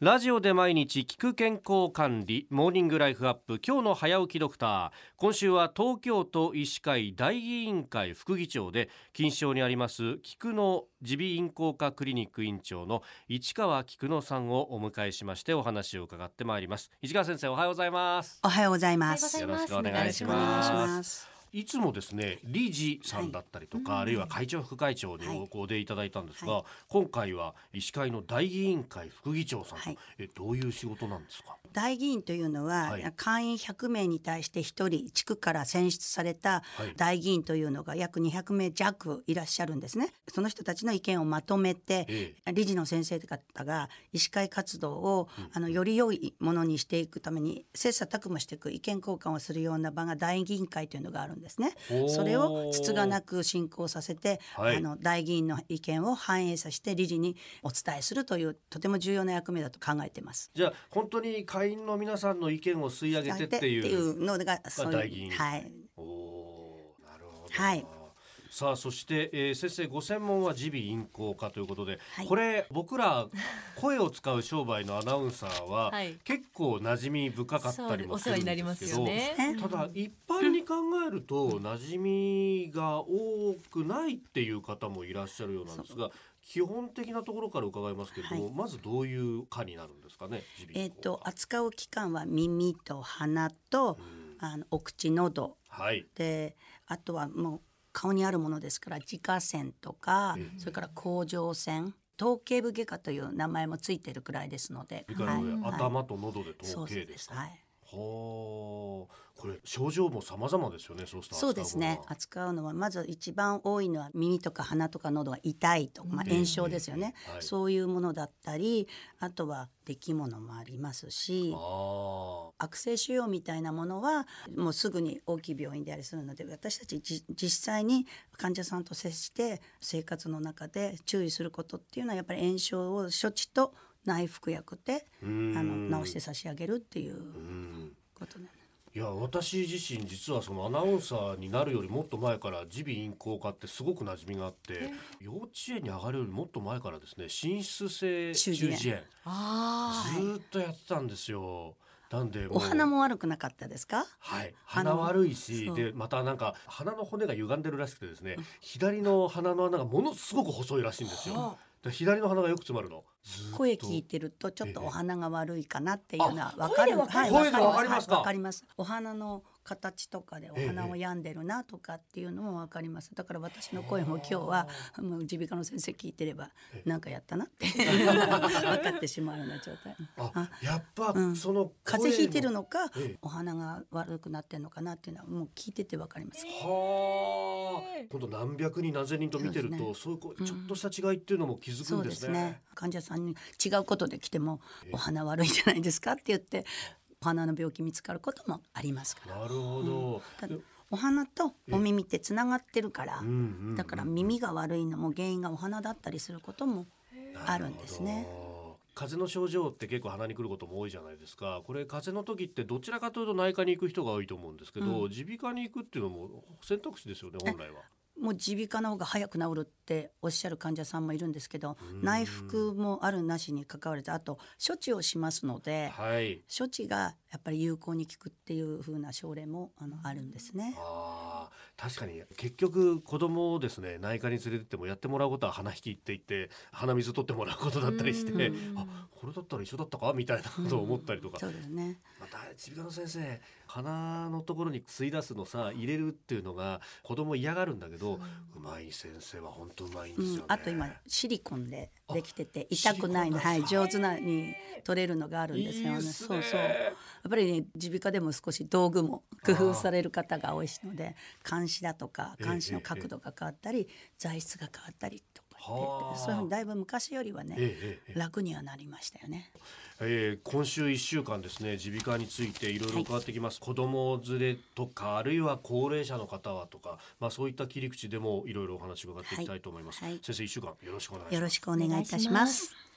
ラジオで毎日聞く健康管理モーニングライフアップ今日の早起きドクター。今週は東京都医師会大議員会副議長で金賞にあります菊野耳鼻咽喉科クリニック院長の市川菊野さんをお迎えしましてお話を伺ってまいります。市川先生おはようございます。おはようございます。よろしくお願いしお願いします。いつもですね理事さんだったりとか、あるいは会長副会長にはい。お出いただいたんですが、は今回は医師会の大議員会副議長さんと、はい。えどういう仕事なんですか？大議員というのは、はい。会員100名に対して1人地区から選出されたはい。大議員というのが約200名弱いらっしゃるんですね。その人たちの意見をまとめて、え理事の先生方が医師会活動を、あのより良いものにしていくために切磋琢磨していく意見交換をするような場が大議員会というのがあるんですね。それをつつがなく進行させて、はいあの大議員の意見を反映させて理事にお伝えするというとても重要な役目だと考えています。じゃあ本当に会員の皆さんの意見を吸い上げてっていう。のがそう大議員いうはいおなるほど。はいさあそして、えー先生ご専門は耳鼻咽喉科ということで、はい。これ僕ら声を使う商売のアナウンサーは、はい。結構馴染み深かったりもするんですけど、そうでお世話になりますよね。ただ一般に考えると馴染みが多くないっていう方もいらっしゃるようなんですが基本的なところから伺いますけれども、はい。まずどういう科になるんですかね耳鼻えっ、咽喉と科扱う器官は耳と鼻と、あのお口喉。はい。であとはもう顔にあるものですから自家線とか、それから甲状腺頭頸部外科という名前もついてるくらいですので、はい頭と喉で統そう計ですか。はい。はあ、これ症状も様々ですよね。そうしたそうですね。扱うのはまず一番多いのは耳とか鼻とか喉が痛いと、まあ、炎症ですよね、ええはい。そういうものだったりあとは出来物もありますしあ悪性腫瘍みたいなものはもうすぐに大きい病院でありするので私たちじ実際に患者さんと接して生活の中で注意することっていうのはやっぱり炎症を処置と内服薬であん。の治して差し上げるっていうあ、うん。ことなんです。いや私自身実はそのアナウンサーになるよりもっと前から耳鼻咽喉科ってすごく馴染みがあって幼稚園に上がるよりもっと前からですね滲出性中中耳炎ずーっとやってたんですよ。なんでお鼻も悪くなかったですか？はい、鼻鼻悪いしでまたなんか鼻の骨が歪んでるらしくてですね、左の鼻の穴がものすごく細いらしいんですよ。で左の鼻がよく詰まるの？声聞いてるとちょっとお鼻が悪いかなっていうのはわかる。声でわかる声でわかりますか？はいわかります。お鼻の形とかでお鼻を病んでるなとかっていうのもわかります。だから私の声も今日はもう耳鼻科の先生聞いてればなんかやったなって 分かってしまうような状態。あやっぱ、うんその風邪ひいてるの。のかええお鼻が悪くなってるのかなっていうのはもう聞いててわかります。はあ、今度何百人何千人と見てるとそう,、いうこうちょっとした違いっていうのも気づくんですね。すね。患者さんに違うことで来てもお鼻悪いじゃないですかって言ってお鼻の病気見つかることもありますから。なるほど。だお鼻とお耳ってつながってるから、んうんうんだから耳が悪いのも原因がお鼻だったりすることもあるんですね。風邪の症状って結構鼻にくることも多いじゃないですか。これ風邪の時ってどちらかというと内科に行く人が多いと思うんですけど耳鼻科に行くっていうのも選択肢ですよね本来は。もう耳鼻科の方が早く治るっておっしゃる患者さんもいるんですけど内服もあるなしに関わらずあと処置をしますのではい。処置がやっぱり有効に効くっていう風な症例もあのあるんですね。あー確かに結局子供をですね内科に連れてってもやってもらうことは鼻引きって言って鼻水取ってもらうことだったりしてあこれだったら一緒だったかみたいなことを思ったりとか。そうですね。また耳鼻科の先生鼻のところに吸い出すのさ入れるっていうのが子供嫌がるんだけど、う。まい先生は本当うまいんですよね、うん、あと今シリコンでできててあ痛くないの、はい、上手なに取れるのがあるんですよね。そうそう。やっぱりね耳鼻科でも少し道具も工夫される方が多いので監視だとかええ監視の角度が変わったり、材質が変わったりとかそういうふうにだいぶ昔よりはね、ええええ楽にはなりましたよね。えー今週1週間ですね耳鼻科についていろいろ伺ってきます、子供連れとかあるいは高齢者の方はとか、まあ、そういった切り口でもいろいろお話を伺っていきたいと思います、はい。はい。先生1週間よろしくお願いします。よろしくお願いいたします。